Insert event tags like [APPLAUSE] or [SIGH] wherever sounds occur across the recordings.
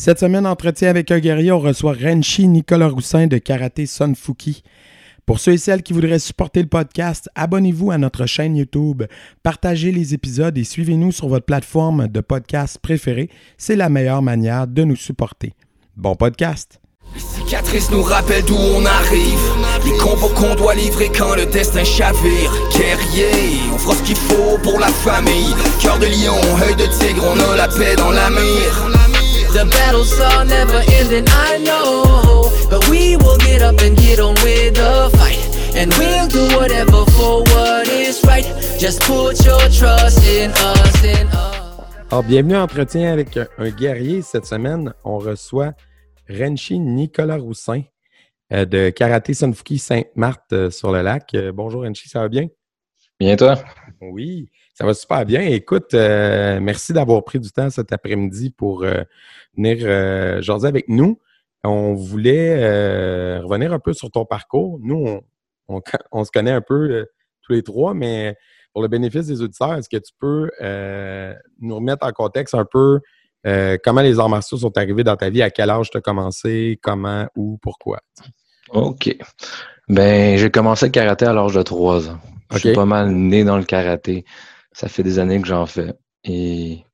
Cette semaine, entretien avec un guerrier, on reçoit Renchi Nicolas Roussin de Karaté Sunfuki. Pour ceux et celles qui voudraient supporter le podcast, abonnez-vous à notre chaîne YouTube, partagez les épisodes et suivez-nous sur votre plateforme de podcast préférée. C'est la meilleure manière de nous supporter. Bon podcast! Les cicatrices nous rappellent d'où on arrive Les combats qu'on doit livrer quand le destin chavire The battles are never ending, I know. But we will get up and get on with the fight. And we'll do whatever for what is right. Just put your trust in us, in us. Alors, bienvenue à Entretien avec un, un guerrier. Cette semaine, on reçoit Renchi Nicolas Roussin euh, de Karaté Sunfuki Sainte-Marthe euh, sur le lac. Euh, bonjour Renchi, ça va bien? Bien toi? Oui, ça va super bien. Écoute, euh, merci d'avoir pris du temps cet après-midi pour euh, venir euh, jaser avec nous. On voulait euh, revenir un peu sur ton parcours. Nous, on, on, on se connaît un peu euh, tous les trois, mais pour le bénéfice des auditeurs, est-ce que tu peux euh, nous remettre en contexte un peu euh, comment les arts martiaux sont arrivés dans ta vie, à quel âge tu as commencé, comment, où, pourquoi? OK. Ben, j'ai commencé le karaté à l'âge de 3 ans. Je suis pas mal né dans le karaté. Ça fait des années que j'en fais. Et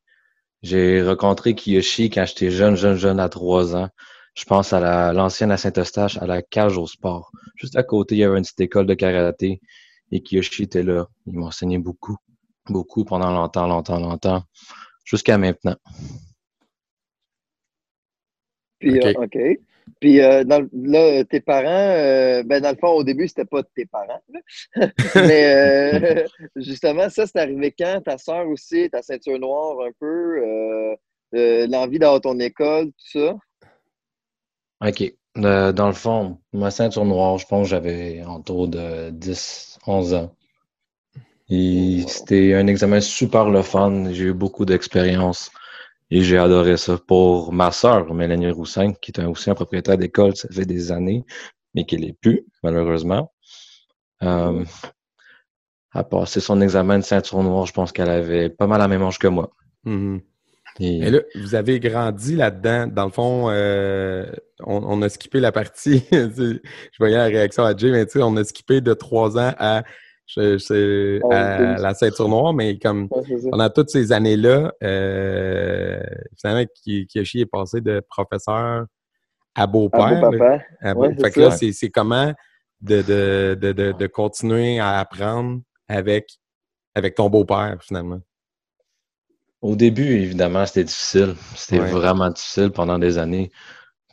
j'ai rencontré Kiyoshi quand j'étais jeune, jeune, jeune, à 3 ans. Je pense à la- l'ancienne à Saint-Eustache, à la cage au sport. Juste à côté, il y avait une petite école de karaté. Et Kiyoshi était là. Il m'a enseigné beaucoup. Beaucoup pendant longtemps, longtemps, longtemps. Jusqu'à maintenant. Puis, OK. euh, OK. Puis, euh, dans, là, tes parents, euh, ben, dans le fond, au début, c'était pas tes parents. [LAUGHS] Mais euh, [LAUGHS] justement, ça, c'est arrivé quand? Ta soeur aussi, ta ceinture noire un peu, l'envie d'avoir ton école, tout ça? OK. Dans le fond, ma ceinture noire, je pense que j'avais autour de 10, 11 ans. Et Wow. c'était un examen super le fun. J'ai eu beaucoup d'expérience et j'ai adoré ça. Pour ma sœur, Mélanie Roussin, qui est aussi un propriétaire d'école, ça fait des années, mais qui l'est plus, malheureusement. Euh, a passé son examen de ceinture noire, je pense qu'elle avait pas mal la même âge que moi. Mhm. Et Et là, vous avez grandi là-dedans. Dans le fond, euh, on, on a skippé la partie. [LAUGHS] je voyais la réaction à Jay, mais tu sais, on a skippé de trois ans à, je- je- à la ceinture noire, mais comme Ouais, pendant toutes ces années-là, euh, finalement, Ki- Kiyoshi est passé de professeur à beau-père. À beau- Ouais, c'est fait que là, c'est c'est comment de, de, de, de, de continuer à apprendre avec, avec ton beau-père, finalement? Au début, évidemment, c'était difficile. C'était Ouais. vraiment difficile pendant des années.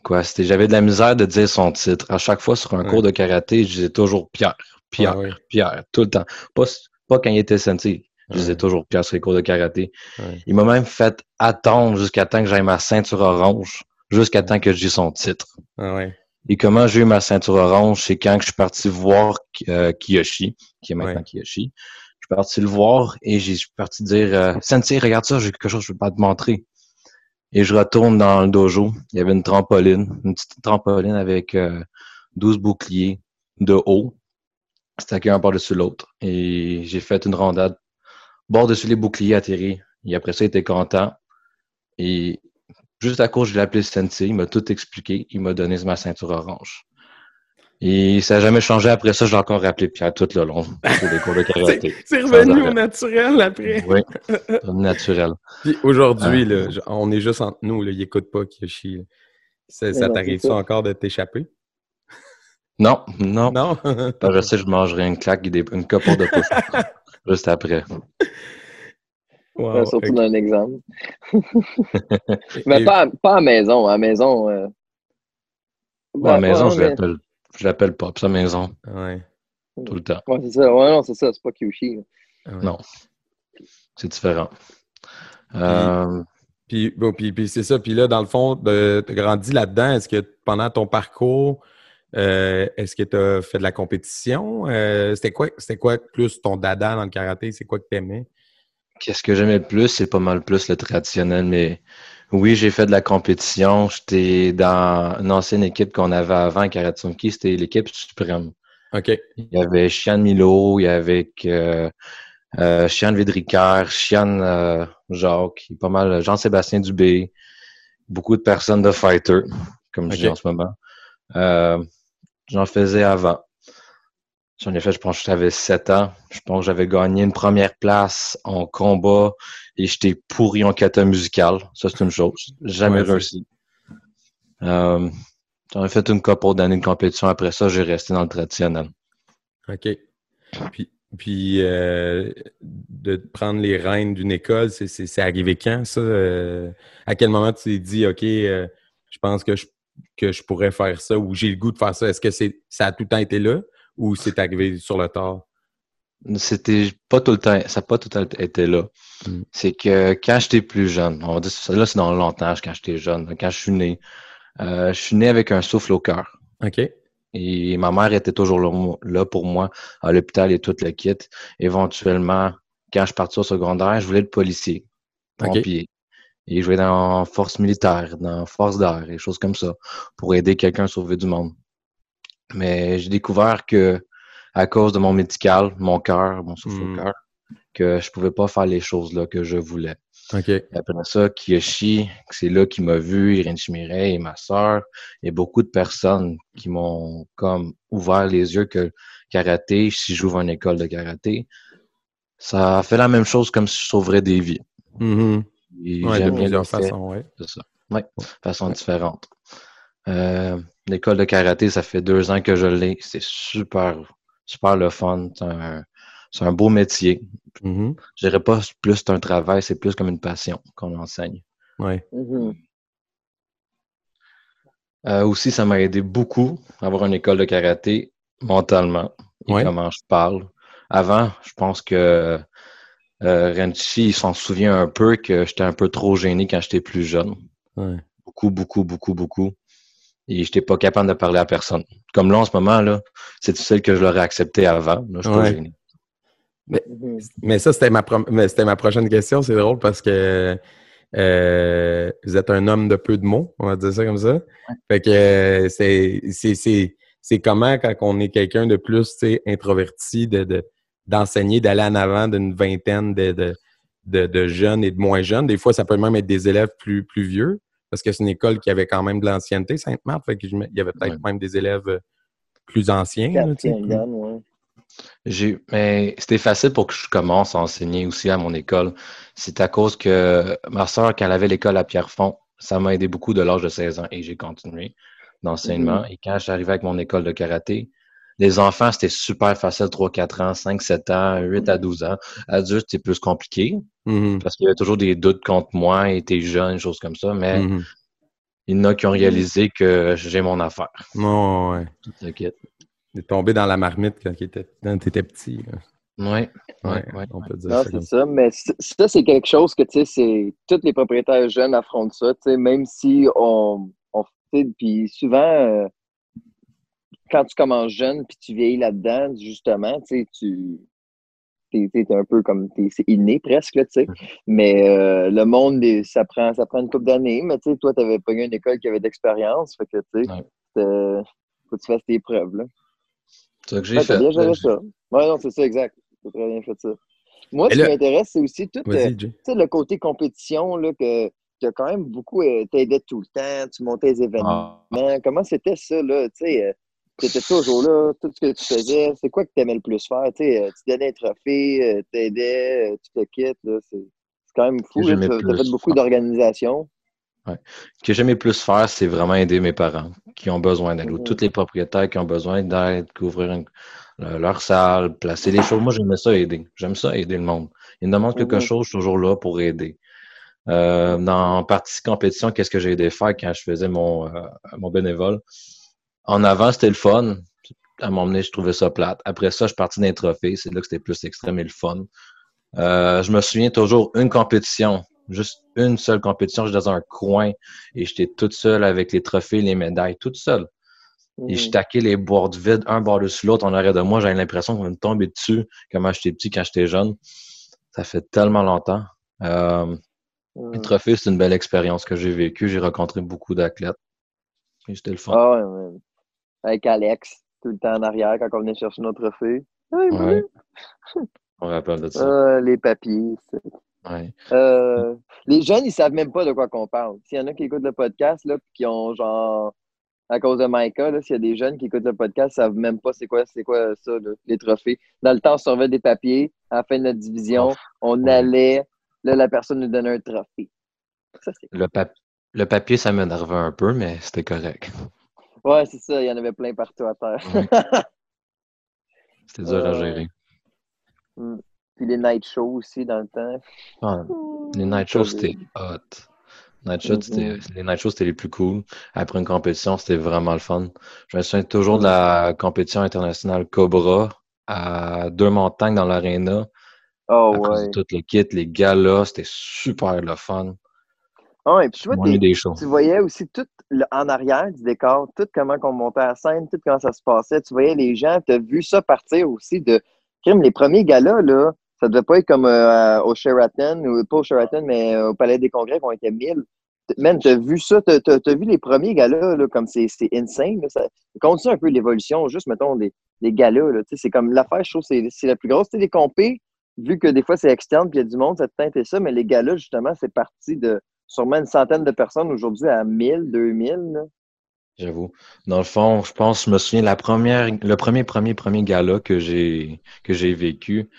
Quoi, c'était, j'avais de la misère de dire son titre. À chaque fois sur un Ouais. cours de karaté, je disais toujours Pierre, Pierre, Ah. Pierre, tout le temps. Pas, pas quand il était sensei. Je disais toujours Pierre sur les cours de karaté. Il m'a même fait attendre jusqu'à temps que j'aille ma ceinture orange, jusqu'à temps que dise son titre. Ah ouais. Et comment j'ai eu ma ceinture orange, c'est quand que je suis parti voir euh, Kiyoshi, qui est maintenant Ouais. Kiyoshi. Je suis parti le voir et j'ai- je suis parti dire euh, Sensei, regarde ça, j'ai quelque chose que je veux pas te montrer. Et je retourne dans le dojo. Il y avait une trampoline, une petite trampoline avec euh, 12 boucliers de haut. C'était un par-dessus l'autre. Et j'ai fait une rondade bord dessus les boucliers atterris. Et après ça, il était content. Et juste à cause, je l'ai appelé Sensei. Il m'a tout expliqué. Il m'a donné ma ceinture orange. Et ça n'a jamais changé. Après ça, je l'ai encore rappelé Pierre tout le long. Pour les cours de [LAUGHS] karaté. C'est revenu au naturel après. Oui, [LAUGHS] naturel. Puis aujourd'hui, Ah. là, je- on est juste entre nous, là, il écoute pas Kiyoshi. là. Ça, ça non, t'arrive c'est ça ça. encore de t'échapper? Non, non. Non? [LAUGHS] Je sais je mangerai une claque et une couple de push [LAUGHS] juste après. Wow, Ouais, surtout ok. dans un exemple. [LAUGHS] Mais et- pas, à- pas à la maison. À la maison. Euh... À la maison, ouais, je mais- l'appelle. Je l'appelle Pop, sa maison, Ouais, tout le temps. Ouais, c'est ça. Ouais, non, c'est ça. C'est pas Kyushi. ouais. Non. C'est différent. Euh, Puis, bon, puis, puis c'est ça. Puis là, dans le fond, tu as grandi là-dedans. Est-ce que pendant ton parcours, euh, est-ce que tu as fait de la compétition? Euh, c'était quoi, quoi plus ton dada dans le karaté? C'est quoi que tu aimais? Qu'est-ce que j'aimais le plus, c'est pas mal plus le traditionnel, mais oui, j'ai fait de la compétition. J'étais dans une ancienne équipe qu'on avait avant, Karatsunki, c'était l'équipe suprême. OK. Il y avait Chian Milo, il y avait euh, euh, Chian Chian euh, Jacques, pas mal Jean-Sébastien Dubé. beaucoup de personnes de fighter, comme je dis en ce moment. Euh, J'en faisais avant. J'en ai fait, je pense que j'avais 7 ans. Je pense que j'avais gagné une première place en combat et j'étais pourri en kata musical. Ça, c'est une chose. Jamais Ouais, réussi. Euh, J'en ai fait une couple d'années de compétition. Après ça, j'ai resté dans le traditionnel. OK. Puis, puis euh, de prendre les rênes d'une école, c'est- arrivé quand, ça? Euh, à quel moment tu t'es dit, OK, je pense que je, que je pourrais faire ça ou j'ai le goût de faire ça? Est-ce que c'est ça a tout le temps été là ou c'est arrivé sur le tard? C'était pas tout le temps, ça n'a pas tout le temps été là. Mm. C'est que quand j'étais plus jeune, on va dire là, c'est dans longtemps, quand j'étais jeune, quand je suis né, euh, je suis né avec un souffle au cœur. OK. Et ma mère était toujours là, pour moi à l'hôpital et tout le kit. Éventuellement, quand je partais au secondaire, je voulais être policier, pompier. Je voulais dans force militaire, dans force d'air, et choses comme ça, pour aider quelqu'un à sauver du monde. Mais j'ai découvert que, à cause de mon médical, mon cœur, mon souffle Mm. au cœur, que je pouvais pas faire les choses là que je voulais. OK. Après ça, Kiyoshi, c'est là qui m'a vu, Irène Chimiret et ma sœur, et beaucoup de personnes qui m'ont comme ouvert les yeux que karaté, si j'ouvre une école de karaté, ça fait la même chose comme si je sauverais des vies. Mhm. Et Ouais, de j'aime bien plusieurs façons, ouais. c'est ça. Oui, façon différente. Euh, L'école de karaté, ça fait deux ans que je l'ai. C'est super, super le fun. C'est un, c'est un beau métier. Mhm. Je dirais pas plus c'est un travail, c'est plus comme une passion qu'on enseigne. Ouais. Mhm. Euh, aussi, ça m'a aidé beaucoup à avoir une école de karaté mentalement et Ouais. comment je parle. Avant, je pense que euh, Renchi, il s'en souvient un peu que j'étais un peu trop gêné quand j'étais plus jeune. Ouais. Beaucoup, beaucoup, beaucoup, beaucoup. Et j'étais pas capable de parler à personne. Comme là, en ce moment, là, c'est celle que je l'aurais accepté avant. Là, je suis Ouais. gêné. Mhm. Mais ça, c'était ma, pro- mais c'était ma prochaine question. C'est drôle parce que euh, vous êtes un homme de peu de mots, on va dire ça comme ça. Fait que euh, c'est, c'est, c'est, c'est comment quand on est quelqu'un de plus introverti, de, de, d'enseigner, d'aller en avant d'une vingtaine de, de, de, de jeunes et de moins jeunes. Des fois, ça peut même être des élèves plus, plus vieux parce que c'est une école qui avait quand même de l'ancienneté, Sainte-Marthe. Fait il y avait peut-être même des élèves euh, plus anciens. là, tu sais, Quatrième plus- gamme, ouais. J'ai, mais c'était facile pour que je commence à enseigner aussi à mon école. C'est à cause que ma soeur, quand elle avait l'école à Pierrefonds, ça m'a aidé beaucoup de l'âge de 16 ans et j'ai continué d'enseignement. Et quand j'arrivais avec mon école de karaté, les enfants, c'était super facile, 3, 4 ans, 5, 7 ans, 8 à 12 ans. Adultes, c'est plus compliqué Mhm. parce qu'il y avait toujours des doutes contre moi et t'es jeune, choses comme ça. Mais Mhm. il y en a qui ont réalisé que j'ai mon affaire. Ouais, ouais. Tout le kit. Il est tombé dans la marmite quand tu étais, petit. là. Ouais, Ouais, ouais, ouais. on peut dire Non, ça c'est comme ça. Mais c- ça, c'est quelque chose que, tu sais, c'est... Tous les propriétaires jeunes affrontent ça, tu sais, même si on... on puis souvent, euh, quand tu commences jeune puis tu vieillis là-dedans, justement, tu sais, tu... Un peu comme... C'est inné presque, là, tu sais. Mais euh, le monde, ça prend, ça prend une couple d'années. Mais, tu sais, toi, t'avais pas eu une école qui avait d'expérience. Fait que, tu sais, Ouais. faut que tu fasses tes preuves, là. C'est ça que j'ai fait. bien géré ça. Ouais, non, c'est ça, exact. T'as très bien fait ça. Moi, Et ce là- qui m'intéresse, c'est aussi tout euh, tu le côté compétition, là, que, que quand même beaucoup euh, t'aidais tout le temps, tu montais les événements. Ah. Comment c'était ça, là? Tu sais, euh, t'étais toujours là, tout ce que tu faisais, c'est quoi que t'aimais le plus faire? Tu euh, tu donnais un trophée, euh, t'aidais, euh, tu te quittes, là, c'est quand même fou, tu as fait beaucoup faire. d'organisation. Ce que j'aimais plus faire, c'est vraiment aider mes parents qui ont besoin d'aide, ou Mhm. tous les propriétaires qui ont besoin d'aide, couvrir une- leur salle, placer les choses. Moi, j'aimais ça aider. J'aime ça aider le monde. Ils me demandent quelque Mhm. chose, je suis toujours là pour aider. Euh, dans partie compétition, qu'est-ce que j'ai aidé faire quand je faisais mon, euh, mon bénévole? En avant, c'était le fun. À un moment donné, je trouvais ça plate. Après ça, je suis parti d'un trophée. C'est là que c'était plus extrême et le fun. Euh, je me souviens toujours une compétition, juste une seule compétition. J'étais dans un coin et j'étais toute seule avec les trophées, les médailles, toute seule. Et je Mhm. taquais les boîtes vides, un bord dessus l'autre en arrière de moi. J'avais l'impression qu'on me tombait dessus comment j'étais petit, quand j'étais jeune. Ça fait tellement longtemps. Euh, Mhm. les trophées, c'est une belle expérience que j'ai vécue. J'ai rencontré beaucoup d'athlètes. Et c'était le fun. Ah ouais, ouais. Avec Alex, tout le temps en arrière quand on venait chercher trophées. Hey, Ouais. On rappelle de ça. Ah, les papiers. Ouais. Euh, les jeunes, ils savent même pas de quoi qu'on parle. S'il y en a qui écoutent le podcast, là, puis qui ont genre, à cause de Micah, s'il y a des jeunes qui écoutent le podcast, ils savent même pas c'est quoi, c'est quoi ça, là, les trophées. Dans le temps, on servait des papiers. À la fin de notre division, on ouais. allait, là, la personne nous donnait un trophée. Ça, Le, pap- le papier, ça m'énervait un peu, mais c'était correct. Ouais, c'est ça, il y en avait plein partout à terre. [LAUGHS] C'était dur à Euh, gérer. Puis les night shows aussi dans le temps. Ah, les night shows, c'était hot. Night shows, c'était- les night shows, c'était les plus cool. Après une compétition, c'était vraiment le fun. Je me souviens toujours de la compétition internationale Cobra à deux montagnes dans l'aréna. Oh ouais. tout le kit, les galas, c'était super le fun. Ah, et puis tu vois, des tu voyais aussi tout le- en arrière du décor, tout comment on montait à la scène, tout comment ça se passait. Tu voyais les gens, tu as vu ça partir aussi de crime. Les premiers galas, là, ça devait pas être comme euh, au Sheraton, ou pas au Sheraton, mais euh, au Palais des Congrès, qu'on était 1000. T- Man, t'as vu ça, t'as as, vu les premiers galas, là, comme c'est insane. Là, ça continue un peu l'évolution, juste, mettons, des, des galas. Là, c'est comme l'affaire, je trouve, c'est la plus grosse. Les compés, vu que des fois c'est externe, puis il y a du monde, ça te teinte et ça, mais les galas, justement, c'est parti de sûrement une centaine de personnes aujourd'hui à 1000, 2000. Là. J'avoue. Dans le fond, je pense, je me souviens, la première, le premier, premier, premier gala que j'ai, que j'ai vécu,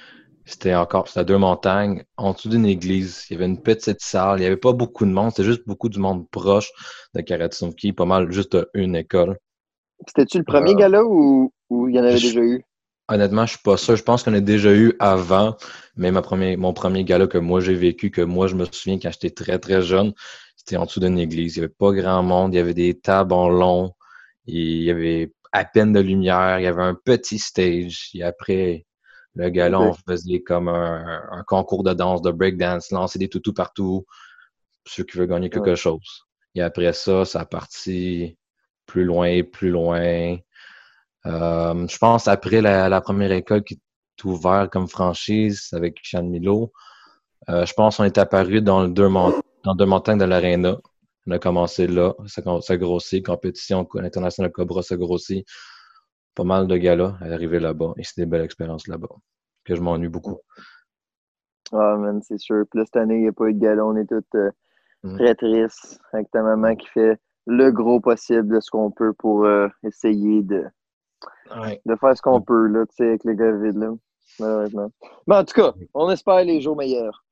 c'était encore, c'était à deux montagnes, en dessous d'une église. Il y avait une petite salle, il n'y avait pas beaucoup de monde, c'était juste beaucoup du monde proche de Karatsumki, pas mal juste une école. C'était-tu le premier Euh, gala ou ou il y en avait je- déjà eu? Honnêtement, je suis pas sûr. Je pense qu'on a déjà eu avant, mais ma mon premier gala que moi j'ai vécu, que moi je me souviens quand j'étais très très jeune, c'était en dessous d'une église. Il y avait pas grand monde, il y avait des tables en long, il y avait à peine de lumière, il y avait un petit stage. Et après le gala, on faisait comme un, un concours de danse, de breakdance, lancer des toutous partout, ceux qui veulent gagner quelque Ouais. chose. Et après ça, ça a parti plus loin, plus loin. Euh, je pense après la, la première école qui est ouverte comme franchise avec Sean Milo, euh, je pense qu'on est apparu dans le deux, dans deux montagnes de l'aréna. On a commencé là, ça, ça grossit, compétition internationale Cobra, ça grossit. Pas mal de galas à arriver là-bas et c'est des belles expériences là-bas que je m'ennuie beaucoup. Ah, man, c'est sûr. Puis là, cette année, il n'y a pas eu de gala. On est tous euh, Mm. très tristes avec ta maman qui fait le gros possible de ce qu'on peut pour essayer de, Ouais. de faire ce qu'on peut, là, tu sais, avec le COVID, là, malheureusement. Mais en tout cas, on espère les jours meilleurs.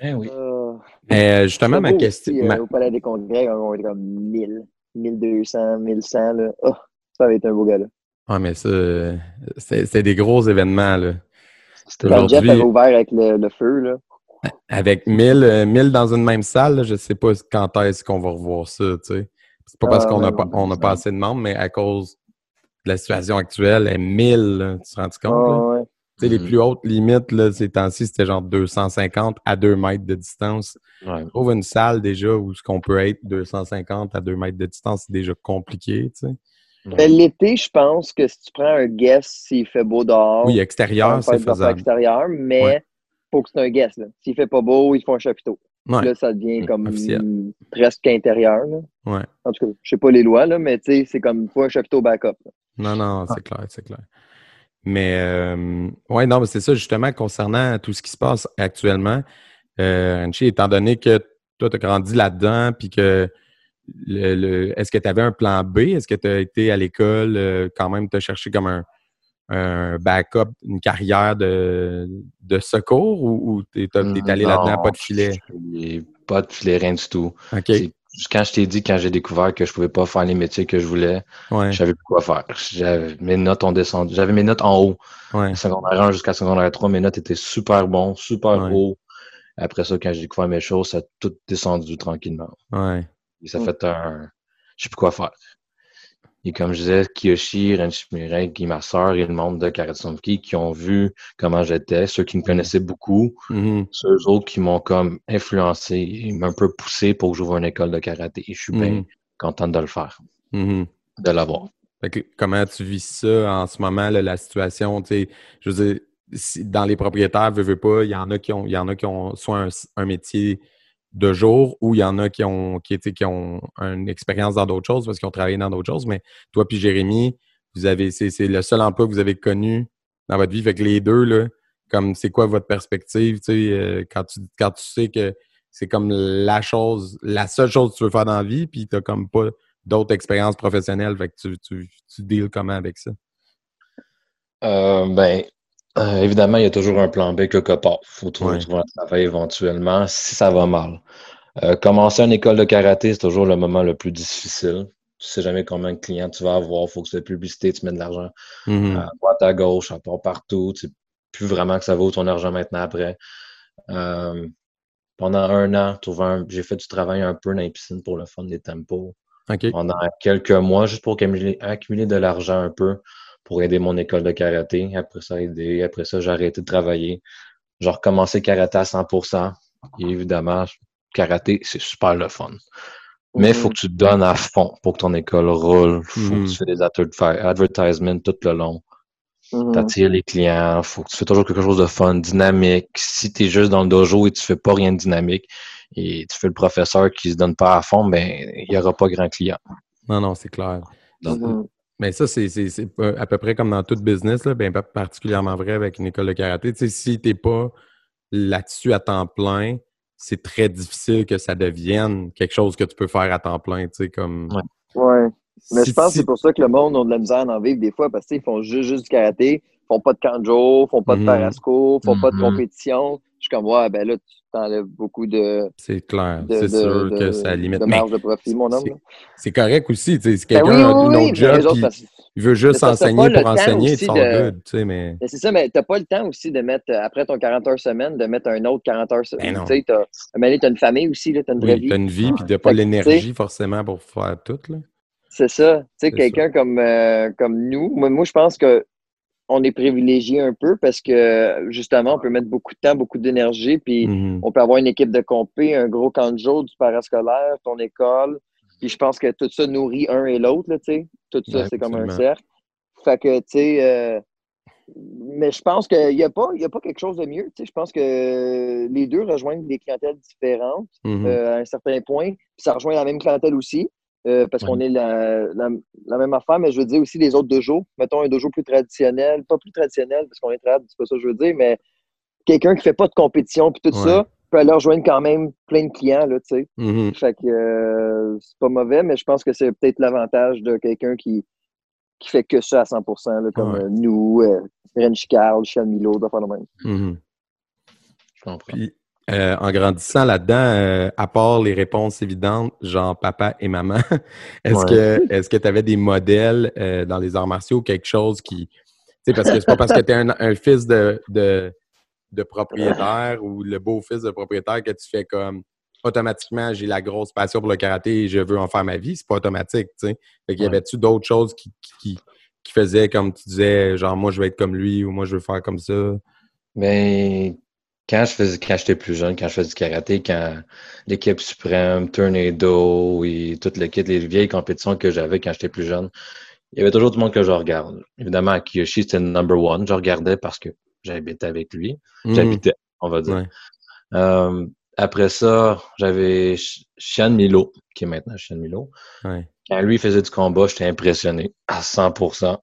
Eh oui. Euh, Mais euh, justement, ma question. aussi, euh, ma- au Palais des Congrès, on était comme 1000, 1200, 1100. Là. Oh, ça va être un beau gala. Ah, mais ça, c'est c'est des gros événements, là. C'était Quand Jeff avait ouvert avec le, le feu, là. Avec 1000, euh, 1000 dans une même salle, là, je sais pas quand est-ce qu'on va revoir ça, tu sais. C'est pas parce Ah, qu'on n'a ouais, pas, on a pas assez de membres, mais à cause la situation actuelle, est 1000, là, tu te rends compte? Ah, ouais. Tu sais, les Mhm. plus hautes limites, là, ces temps-ci, c'était genre 250 à 2 mètres de distance. Ouais. Trouve une salle déjà où ce qu'on peut être 250 à 2 mètres de distance, c'est déjà compliqué, tu sais. Mais L'été, je pense que si tu prends un guest, s'il fait beau dehors, Oui, extérieur, c'est faisable. extérieures, mais Ouais. faut que c'est un guest. S'il fait pas beau, ils font un chapiteau. Ouais, Là, ça devient Mm, comme officiel. mm, presque intérieur. Là. ouais. En tout cas, je sais pas les lois, là, mais tu sais, c'est comme faut un chapiteau backup. là. Non, non, c'est clair, c'est clair. Mais euh, ouais, non, mais c'est ça, justement, concernant tout ce qui se passe actuellement, euh, Anchi, étant donné que toi, tu as grandi là-dedans, puis que le, le- est-ce que tu avais un plan B? Est-ce que tu as été à l'école euh, quand même, tu as cherché comme un, un backup, une carrière de, de secours ou, tu es, allé là-dedans, pas de filet? Pas de filet, rien du tout. OK. Quand je t'ai dit, quand j'ai découvert que je pouvais pas faire les métiers que je voulais, Ouais, je savais plus quoi faire. J'avais, mes notes ont descendu. J'avais mes notes en haut. ouais. Secondaire 1 jusqu'à secondaire 3, mes notes étaient super bons, super Ouais. haut. Après ça, quand j'ai découvert mes choses, ça a tout descendu tranquillement. Ouais. Et ça fait un. Je sais plus quoi faire. Et comme je disais, Kiyoshi, ma soeur et le monde de Karatsumki qui ont vu comment j'étais, ceux qui me connaissaient beaucoup, Mhm. ceux autres qui m'ont comme influencé et m'ont un peu poussé pour que j'ouvre une école de karaté. Et je suis bien Mhm. content de le faire, Mhm. de l'avoir. Comment tu vis ça en ce moment, là, la situation? Je veux dire, si- dans les propriétaires, veux, veux pas, il y en a qui ont, il y en a qui ont soit un, un métier de jour ou il y en a qui ont, qui, qui ont une expérience dans d'autres choses parce qu'ils ont travaillé dans d'autres choses. Mais toi puis Jérémy, vous avez, c'est c'est le seul emploi que vous avez connu dans votre vie. Fait que les deux, là, Comme c'est quoi votre perspective, tu sais, euh, quand tu quand tu sais que c'est comme la chose, la seule chose que tu veux faire dans la vie, puis t'as comme pas d'autres expériences professionnelles, fait que tu, tu, tu deals comment avec ça? Euh, ben, euh, évidemment, il y a toujours un plan B quelque part. Il faut trouver, Ouais. trouver un travail éventuellement si ça va mal. Euh, commencer une école de karaté, c'est toujours le moment le plus difficile. Tu sais jamais combien de clients tu vas avoir. Il faut que c'est de publicité, tu mets de l'argent Mhm. à droite, à gauche, à part partout. Tu sais plus vraiment que ça vaut ton argent maintenant après. Euh, pendant un an, j'ai fait du travail un peu dans les piscines pour le fun des tempos. Pendant quelques mois, juste pour accumuler, accumuler de l'argent un peu pour aider mon école de karaté. Après ça, aider. Après ça, j'ai arrêté de travailler. J'ai recommencé karaté à 100%. Et évidemment, karaté, c'est super le fun. Mais il faut que tu te donnes à fond pour que ton école roule. faut Mhm. que tu fais des adverti- advertisements tout le long. Mhm. T'attires les clients. faut que tu fais toujours quelque chose de fun, dynamique. Si tu es juste dans le dojo et tu fais pas rien de dynamique et tu fais le professeur qui se donne pas à fond, ben il y aura pas grand client. Non, non, c'est clair. Donc, Mhm. Mais ça, c'est c'est- c'est pas- à peu près comme dans tout business, là, bien, particulièrement vrai avec une école de karaté. Tu sais, si tu n'es pas là-dessus à temps plein, c'est très difficile que ça devienne quelque chose que tu peux faire à temps plein. Tu sais, comme... Ouais. Ouais. Mais Si- je pense que c'est pour ça que le monde a de la misère à en vivre des fois parce qu'ils font juste, juste du karaté, ils font pas de kanjo, font pas de Mhm. parasco, font pas de Mhm. compétition. Suis comme, ouais, ben là, tu t'enlèves beaucoup de, C'est clair. C'est sûr de- que ça limite. de Mais marge de profit, mon homme. c'est- c'est correct aussi. tu sais, Si Ben quelqu'un oui, a une autre job autres, il veut juste enseigner pour enseigner, all de-. Tu sais, mais... Mais c'est ça, mais t'as pas le temps aussi de mettre, après ton 40 heures semaine, de mettre un autre 40 heures Ben semaine. non. tu sais, t'as, t'as une famille aussi, là, t'as une vraie Oui, vie. t'as une vie puis t'as pas l'énergie forcément pour faire tout. Là. C'est ça. Tu sais, C'est quelqu'un comme, euh, comme nous, moi, moi, je pense que on est privilégié un peu parce que justement, on peut mettre beaucoup de temps, beaucoup d'énergie, puis Mhm. on peut avoir une équipe de compé, un gros canjo, du parascolaire, ton école. Puis je pense que tout ça nourrit un et l'autre, tu sais. Tout ça, Ouais, c'est comme un cercle. Fait que, tu sais, euh, mais je pense qu'il n'y a, pas- y a pas quelque chose de mieux. Tu sais, je pense que les deux rejoignent des clientèles différentes Mhm. euh, à un certain point. Puis ça rejoint la même clientèle aussi, euh, parce Ouais. qu'on est la, la, la même affaire, mais je veux dire aussi les autres dojos. Mettons un dojo plus traditionnel, pas plus traditionnel, parce qu'on est trad, c'est pas ça que je veux dire, mais quelqu'un qui fait pas de compétition puis tout Ouais. ça peut aller rejoindre quand même plein de clients, là, tu sais. Mhm. Fait que euh, c'est pas mauvais, mais je pense que c'est peut-être l'avantage de quelqu'un qui, qui fait que ça à 100%, là, comme Ouais. euh, nous, euh, Rench Carl, Milo, d'affaires de même. Mhm. je comprends. Puis, euh, en grandissant là-dedans, euh, à part les réponses évidentes, genre papa et maman, est-ce Ouais. que est-ce que [LAUGHS] tu avais des modèles euh, dans les arts martiaux, quelque chose qui. Tu sais, parce que c'est pas parce que tu es un, un fils de, de, de propriétaire ou le beau-fils de propriétaire que tu fais comme automatiquement j'ai la grosse passion pour le karaté et je veux en faire ma vie. C'est pas automatique, tu sais. Fait qu'il y avait-tu d'autres choses qui, qui, qui faisaient comme tu disais, genre moi je veux être comme lui ou moi je veux faire comme ça? Ben, quand je faisais, quand j'étais plus jeune, quand je faisais du karaté, quand l'équipe suprême, Tornado et toute kit, les vieilles compétitions que j'avais quand j'étais plus jeune, il y avait toujours du monde que je regarde. Évidemment, Kiyoshi, c'était le number one. Je regardais parce que j'habitais avec lui. Mhm. J'habitais, on va dire. Ouais. Euh, après ça, j'avais Sean Milo, qui est maintenant Sean Milo. Ouais. Quand lui faisait du combat, j'étais impressionné à 100%.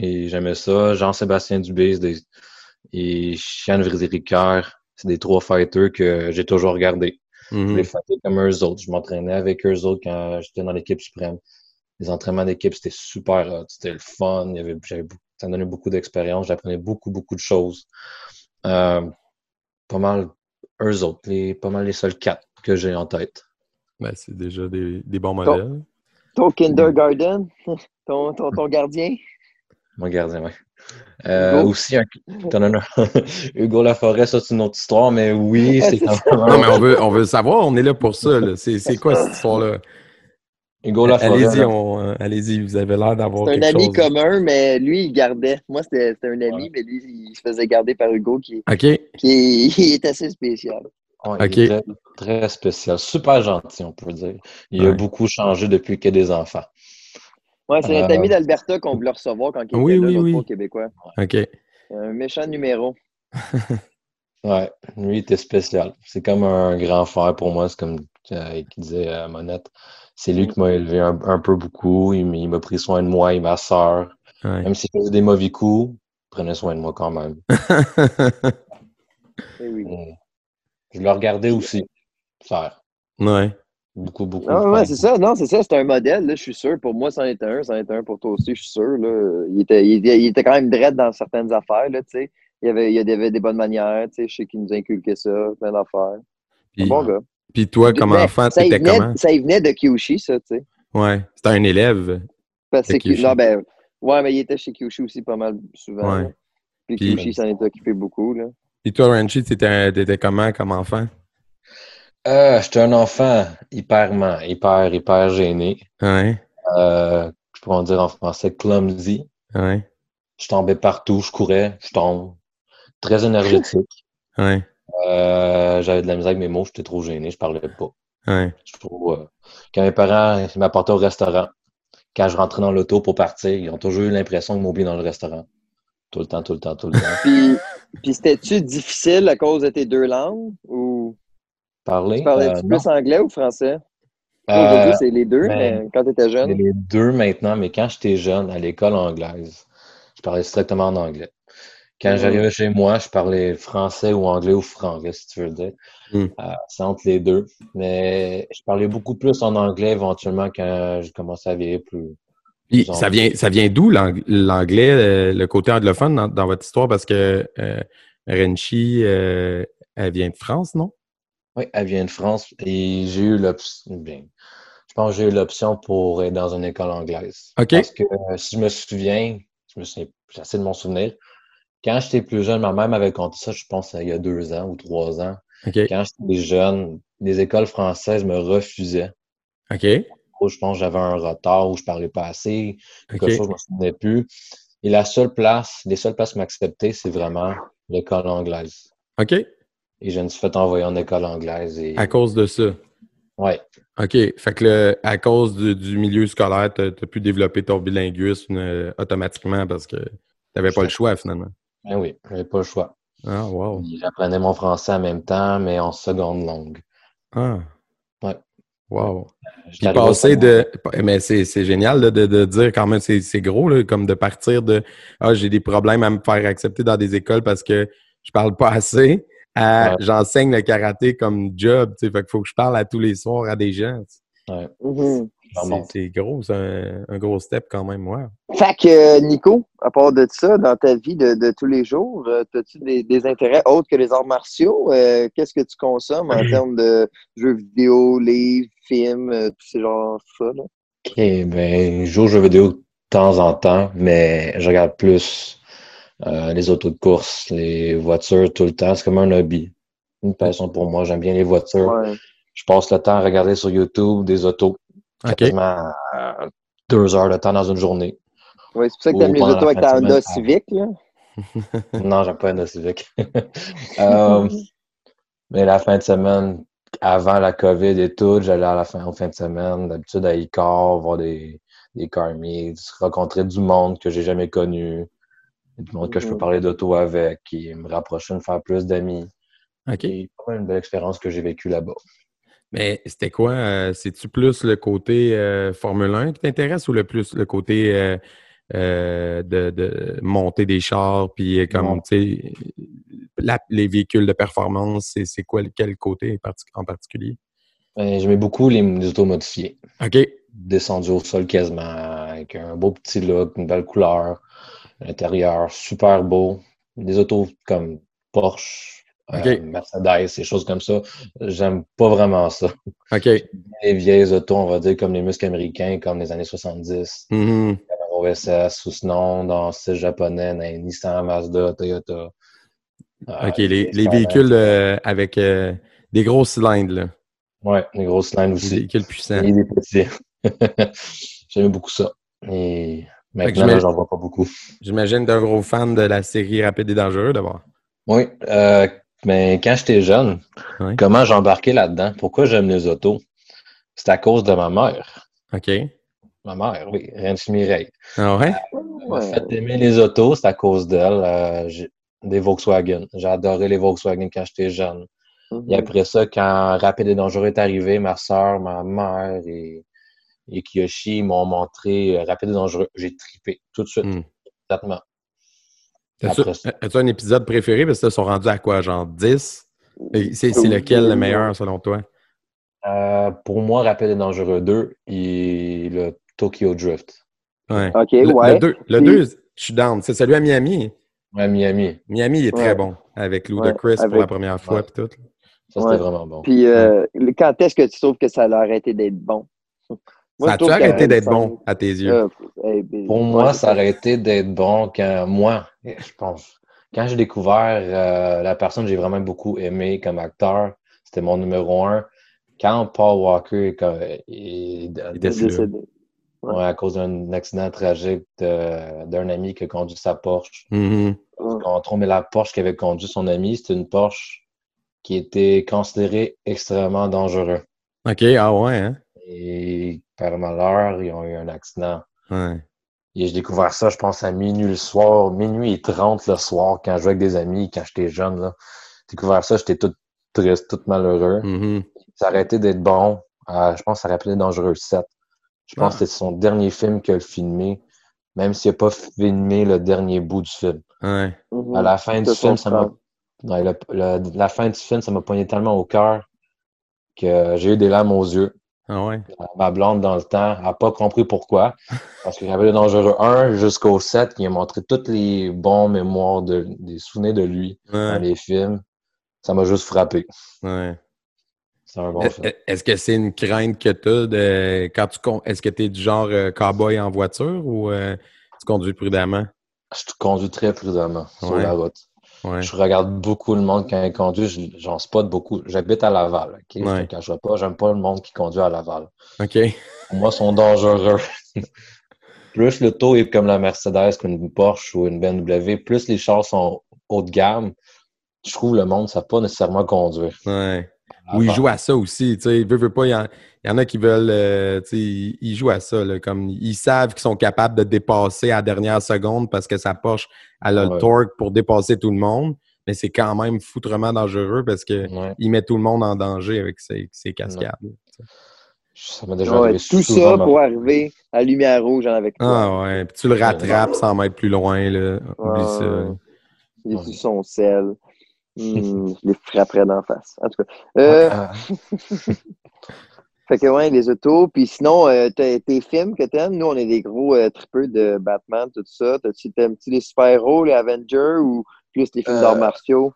Et j'aimais ça. Jean-Sébastien Dubé des- et Sean Ricoeur, c'est des trois fighters que j'ai toujours regardés. Je Mhm. les faisais comme eux autres. Je m'entraînais avec eux autres quand j'étais dans l'équipe suprême. Les entraînements d'équipe, c'était super hot. C'était le fun. Il y avait, ça me donnait beaucoup d'expérience. J'apprenais beaucoup, beaucoup de choses. Euh, pas mal eux autres. Les, pas mal les seuls quatre que j'ai en tête. Ben, c'est déjà des, des bons modèles. Ton kindergarten, [LAUGHS] ton, ton, ton gardien? Mon gardien, oui. Euh, Hugo? aussi, un... [LAUGHS] Hugo Laforêt, ça, c'est une autre histoire, mais oui, c'est quand même. Non, mais on veut, on veut le savoir, on est là pour ça. C'est c'est quoi cette histoire-là? Hugo Laforêt. Allez-y, on- euh, allez-y, vous avez l'air d'avoir C'est un quelque ami chose. commun, mais lui, il gardait. Moi, c'était un ami, Ouais. mais lui, il se faisait garder par Hugo, qui, OK. qui est, [LAUGHS] il est assez spécial. ouais, il Ok. est très, très spécial. Super gentil, on peut dire. Il a beaucoup changé depuis qu'il y a des enfants. Ouais, c'est notre Euh, ami d'Alberta qu'on voulait recevoir quand il Oui, était oui, oui. Québécois. OK. Un méchant numéro. [LAUGHS] Ouais, lui, il était spécial. C'est comme un grand frère pour moi. C'est comme euh, qui disait euh, Monette. C'est lui qui m'a élevé un, un peu beaucoup. Il, il m'a pris soin de moi et ma. Ouais. Même s'il faisait des mauvais coups, il prenait soin de moi quand même. [LAUGHS] Eh oui. Et Je le regardais aussi faire. Ouais. Beaucoup, beaucoup. Non, ouais, c'est ça. Non, c'est ça. C'est un modèle, là, je suis sûr. Pour moi, c'en était un. C'en était un pour toi aussi, je suis sûr. Là. Il, était, il, était, il était quand même dread dans certaines affaires, là, tu sais. Il y avait, il avait des bonnes manières, tu sais. Je sais qu'il nous inculquait ça, plein d'affaires. Puis, Bon gars. puis toi, comme Mais enfant, t'étais comment? Ça y venait de Kyushi, ça, tu sais. Ouais. C'était un élève. Parce que, non, ben, ouais, mais il était chez Kyushi aussi pas mal souvent. Ouais. Puis- Kyushi s'en était occupé beaucoup, là. Puis toi, Ranchi, t'étais t'étais comment comme enfant? Euh, J'étais un enfant hyper, hyper, hyper gêné. Ouais. Euh, je pourrais dire en français clumsy. Ouais. Je tombais partout, je courais, je tombe. Très énergétique. [LAUGHS] Ouais. Euh, J'avais de la misère avec mes mots, j'étais trop gêné, je parlais pas. Ouais. Je trouve, euh, quand mes parents m'apportaient au restaurant, quand je rentrais dans l'auto pour partir, ils ont toujours eu l'impression de m'oublier dans le restaurant. Tout le temps, tout le temps, tout le temps. [LAUGHS] Puis, puis c'était-tu difficile à cause de tes deux langues? Ou? Parler. tu parlais-tu euh, non. plus anglais ou français? Euh, Aujourd'hui, c'est les deux, ben, mais quand tu étais C'est jeune. les deux maintenant, mais quand j'étais jeune, à l'école anglaise, je parlais strictement en anglais. Quand Mhm. j'arrivais chez moi, je parlais français ou anglais ou franglais, si tu veux dire. Mhm. Euh, c'est entre les deux. Mais je parlais beaucoup plus en anglais éventuellement quand j'ai commencé à vieillir plus. Ça vient, ça vient d'où l'ang- l'anglais, euh, le côté anglophone dans, dans votre histoire? Parce que euh, Renchi, euh, elle vient de France, non? Oui, elle vient de France et j'ai eu l'option. Je pense que j'ai eu l'option pour être dans une école anglaise. OK. Parce que euh, si je me souviens, je me souviens, j'essaie de m'en souvenir. Quand j'étais plus jeune, ma mère m'avait conté ça, je pense, il y a deux ans ou trois ans. OK. Quand j'étais jeune, les écoles françaises me refusaient. OK. Je pense que j'avais un retard ou je parlais pas assez, quelque OK. chose, je me souvenais plus. Et la seule place, les seules places qui m'acceptaient, c'est vraiment l'école anglaise. OK. Et je me suis fait envoyer en école anglaise et À cause de ça? ouais. OK. Fait que le- à cause du, du milieu scolaire, tu as, pu développer ton bilinguisme euh, automatiquement parce que tu n'avais pas le choix finalement. Ben oui, j'avais pas le choix. Ah, wow. J'apprenais mon français en même temps, mais en seconde langue. Ah. Ouais. Wow. Puis passer secondaire. de. Mais c'est c'est génial là, de, de dire quand même, c'est c'est gros, là, comme de partir de Ah, j'ai des problèmes à me faire accepter dans des écoles parce que je parle pas assez à Ouais. j'enseigne le karaté comme job. Tu sais, fait qu'il faut que je parle à tous les soirs à des gens. Ouais, Mhm. je C'est gros, c'est un, un gros step quand même. Ouais. Fait que, euh, Nico, à part de ça, dans ta vie de, de tous les jours, euh, as-tu des, des intérêts autres que les arts martiaux? Euh, Qu'est-ce que tu consommes en termes de jeux vidéo, livres, films, tous ces genres ça? Là? Ok, ben, je joue aux jeux vidéo de temps en temps, mais je regarde plus euh, les autos de course, les voitures tout le temps. C'est comme un hobby, une passion pour moi. J'aime bien les voitures. Ouais. Je passe le temps à regarder sur YouTube des autos, OK. quasiment euh, deux heures de temps dans une journée. Ouais, c'est pour ça que tu aimes les autos avec ta Honda. Civic. Là. [LAUGHS] Non, j'aime pas Honda Civic. [LAUGHS] Euh, mais la fin de semaine, avant la COVID et tout, j'allais à la fin, en fin de semaine, d'habitude à Icar, voir des, des car meets, rencontrer du monde que j'ai jamais connu, du monde que je peux Mhm. parler d'auto avec, qui me rapprocher, me faire plus d'amis. OK. C'est une belle expérience que j'ai vécue là-bas. Mais c'était quoi? euh, C'est-tu plus le côté euh, Formule 1 qui t'intéresse ou le plus le côté euh, euh, de, de monter des chars puis comme tu sais les véhicules de performance, c'est c'est quoi quel côté en particulier? Ben, J'aimais beaucoup les, les autos modifiées. OK. descendu au sol quasiment, avec un beau petit look, une belle couleur, l'intérieur super beau. Des autos comme Porsche, euh. Mercedes, ces choses comme ça, j'aime pas vraiment ça. OK. [LAUGHS] Les vieilles autos, on va dire comme les muscles américains, comme les années 70, Mhm. Camaro SS, ou sinon dans le style japonais, dans Nissan, Mazda, Toyota. Euh, OK. Les, véhicules euh, avec des gros cylindres, là. Ouais, les grosses lines Des aussi. véhicules puissants. Et des petits. [LAUGHS] J'aimais beaucoup ça. Et maintenant, j'en vois pas beaucoup. J'imagine d'un gros fan de la série Rapide et Dangereux d'abord. Oui, euh, mais quand j'étais jeune, comment j'ai embarqué là-dedans? Pourquoi j'aime les autos? C'est à cause de ma mère. OK. Ma mère, oui, Renchi Mireille. Ah ouais? Elle m'a fait aimer les autos, c'est à cause d'elle. Euh, des Volkswagen. J'ai adoré les Volkswagen quand j'étais jeune. Mhm. Et après ça, quand Rapide et Dangereux est arrivé, ma soeur, ma mère et, et Kiyoshi m'ont montré euh, Rapide et Dangereux. J'ai tripé tout de suite, Hmm. As-tu Après ça. as-tu un épisode préféré? Parce que là, ils sont rendus à quoi? Genre 10? Et C'est Oui, lequel le meilleur selon toi? Euh, pour moi, Rapid et Dangereux 2 et le Tokyo Drift. Ouais. OK, Le, ouais. 2, le Puis- deux, je suis down. C'est celui à Miami. Ouais, Miami. Miami, il est très Ouais. bon. Avec Lou Ouais, de Chris pour la première fois. Ouais. puis tout. Ça, c'était Ouais. vraiment bon. Puis euh, quand est-ce que tu trouves que ça a arrêté d'être bon? Moi, ça a-tu arrêté d'être bon à tes yeux? Euh, hey, ben, Pour moi, ça aurait été d'être bon quand moi, je pense, quand j'ai découvert euh, la personne que j'ai vraiment beaucoup aimé comme acteur, c'était mon numéro un. Quand Paul Walker est, Il Il décédé. Ouais. ouais, à cause d'un accident tragique de- d'un ami qui a conduit sa Porsche. Mhm. Ouais. On trompé la Porsche qu'avait conduit son ami. C'était une Porsche qui était considérée extrêmement dangereuse. OK, ah ouais, hein? Et par malheur, ils ont eu un accident. Ouais. Et j'ai découvert ça, je pense, à minuit le soir, minuit et 30 le soir, quand je jouais avec des amis, quand j'étais jeune. Là. J'ai découvert ça, j'étais tout triste, tout malheureux. Mhm. Ça a arrêté d'être bon. Euh, je pense que ça rappelait Dangereux 7. Je pense Ah. que c'était son dernier film qu'il a filmé, même s'il n'a pas filmé le dernier bout du film. Ouais. Mhm. À la fin du film, ça m'a. prend. Ouais, le- le- la fin du film, ça m'a poigné tellement au cœur que j'ai eu des larmes aux yeux. Ah ouais. Ma blonde, dans le temps, n'a pas compris pourquoi. Parce qu'il y avait le Dangereux 1 jusqu'au 7 qui a montré toutes les bons mémoires, de, des souvenirs de lui dans les films. Ça m'a juste frappé. ouais. C'est un bon Est- film. est- Est-ce que c'est une crainte que tu as de quand tu est-ce que tu es du genre euh, cowboy en voiture ou euh, tu conduis prudemment? Je conduis très prudemment sur la route. Ouais. Je regarde beaucoup le monde quand il conduit. je- J'en spot beaucoup. J'habite à Laval. ok? Je ne Ouais. te cacherai pas. J'aime pas le monde qui conduit à Laval. OK. Pour moi, ils sont dangereux. [LAUGHS] plus le taux est comme la Mercedes qu'une Porsche ou une BMW, plus les chars sont haut de gamme, je trouve le monde ne sait pas nécessairement conduire. Ouais. Ou ils jouent à ça aussi, tu sais, veut, veut pas, il y, en, il y en a qui veulent, euh, tu sais, ils, ils jouent à ça, là, comme ils savent qu'ils sont capables de dépasser à la dernière seconde parce que sa Porsche, elle a le Ouais. torque pour dépasser tout le monde, mais c'est quand même foutrement dangereux parce que Ouais. il met tout le monde en danger avec ses, ses cascades. Ça m'est déjà Ouais, arrivé tout souvent ça pour arriver à la lumière rouge avec toi. Ah ouais, puis tu le rattrapes sans mettre plus loin, là. Oublie ça. Il est Ouais. sur son sel. Hmm, je les frapperais d'en face. En tout cas. Euh, [LAUGHS] Fait que ouais, les autos. Puis sinon, euh, tes films que t'aimes, nous, on est des gros euh, tripeux de Batman, tout ça. T'as-tu- T'aimes-tu les super-héros, les Avengers ou plus les films Euh, d'arts martiaux?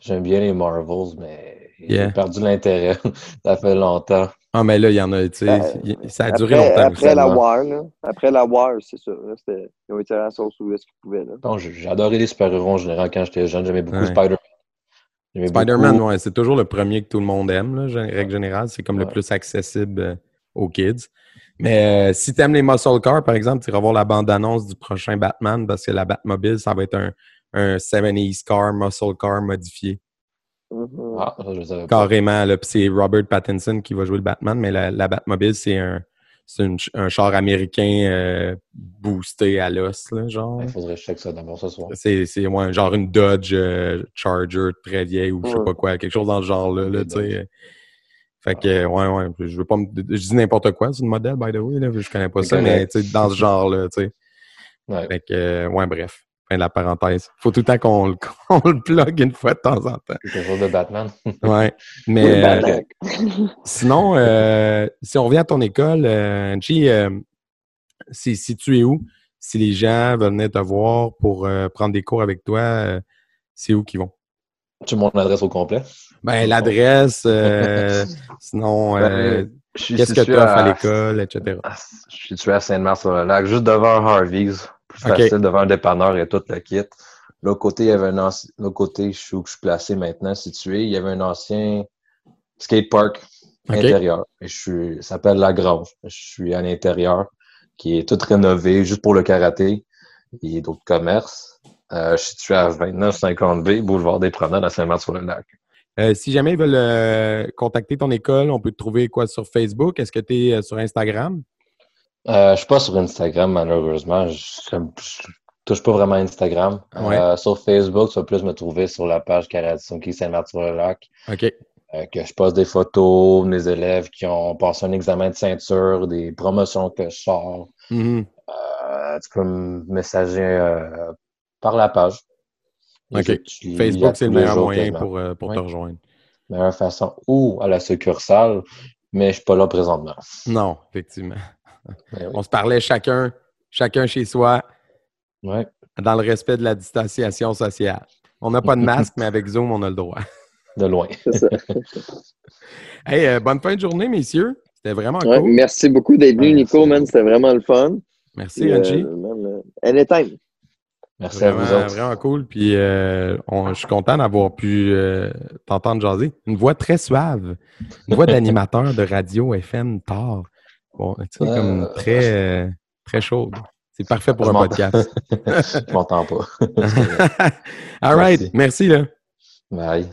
J'aime bien les Marvels, mais Yeah. j'ai perdu l'intérêt. [LAUGHS] ça fait longtemps. Ah, mais là, il y en a, tu sais, Euh, il- ça a duré longtemps. après la. War, là. Après la War, c'est ça. Ils ont été à la sauce où est-ce qu'ils pouvaient, là. Non, j'ai adoré les super-héros en général quand j'étais jeune. J'aimais beaucoup Ouais. Spider-Man. Spider-Man, beaucoup- ouais, c'est toujours le premier que tout le monde aime, là, règle générale. C'est comme le plus accessible euh, aux kids. Mais euh, si tu aimes les muscle cars, par exemple, tu iras voir la bande-annonce du prochain Batman parce que la Batmobile, ça va être un, un 70s car, muscle car modifié. Mhm. Ah, ça, je savais pas. Carrément, là. Puis c'est Robert Pattinson qui va jouer le Batman, mais la, la Batmobile, c'est un, c'est une un char américain euh, boosté à l'os, là, genre. Il faudrait que je check ça d'abord ce soir. C'est, c'est ouais, genre une Dodge euh, Charger très vieille ou je sais Ouais. pas quoi, quelque chose dans le genre là, là Des tu sais. Fait que, ouais, ouais, je veux pas me. Je dis n'importe quoi, c'est une modèle, by the way, là, je connais pas C'est ça, mais correct. tu sais, dans ce genre-là, tu sais. Ouais. Fait que, euh, ouais, bref, fin de la parenthèse. Faut tout le temps qu'on, le- [LAUGHS] le plug une fois de temps en temps. Quelque chose de Batman. [LAUGHS] Ouais. Oui, Mais euh, [LAUGHS] sinon, euh, si on revient à ton école, euh, Angie, euh, c'est situé où? Si les gens veulent venir te voir pour euh, prendre des cours avec toi, euh, c'est où qu'ils vont? Tu mon adresse au complet? Ben, l'adresse, euh, sinon, euh, Ben, qu'est-ce que tu offres à à- l'école, etc. Ah, Je suis situé à Sainte-Marthe-sur-le-Lac, juste devant Harvey's. Plus facile, devant un dépanneur et tout le kit. L'autre côté, il y avait un ancien. L'autre côté, je suis où je suis placé maintenant, situé. Il y avait un ancien skatepark Ok. intérieur. Et je suis. Ça s'appelle La Grange. Je suis à l'intérieur, qui est tout rénové juste pour le karaté et d'autres commerces. Euh, je suis situé à 2950B, boulevard des Promenades à Saint-Martin-sur-le-Lac. Euh, si jamais ils veulent euh, contacter ton école, on peut te trouver quoi sur Facebook? Est-ce que tu es sur Instagram? Euh, je suis pas sur Instagram, malheureusement. Je, je, je touche pas vraiment à Instagram. Ouais? Euh, sur Facebook, tu vas plus me trouver sur la page Karaté Sunki Saint-Martin-sur-le-Lac. OK. euh, que je poste des photos, mes élèves qui ont passé un examen de ceinture, des promotions que je sors. Mhm. Euh, Euh, tu peux me messager euh, par la page. OK. Facebook, c'est le meilleur jours moyen pour, euh, pour te rejoindre. Meilleure façon. Ou à la succursale, mais je suis pas là présentement. Non, effectivement. [LAUGHS] Oui. On se parlait chacun, chacun chez soi, Ouais. dans le respect de la distanciation sociale. On n'a pas de [LAUGHS] masque, mais avec Zoom, on a le droit. De loin. [LAUGHS] Ça. Hey, euh, bonne fin de journée, messieurs. C'était vraiment Ouais, cool. Merci beaucoup d'être venu, Ouais, Nico, merci. man. C'était vraiment le fun. Merci, Angie. euh, euh, anytime. Merci à vous Vraiment, autres. vraiment cool. Puis euh, on- je suis content d'avoir pu euh, t'entendre jaser. Une voix très suave. Une voix d'animateur de radio FM tard. Bon, tu sais, Euh, comme très, euh, très chaude. C'est parfait pour Je un podcast. [LAUGHS] Je m'entends pas. [LAUGHS] All right. Merci. Merci, là. Bye.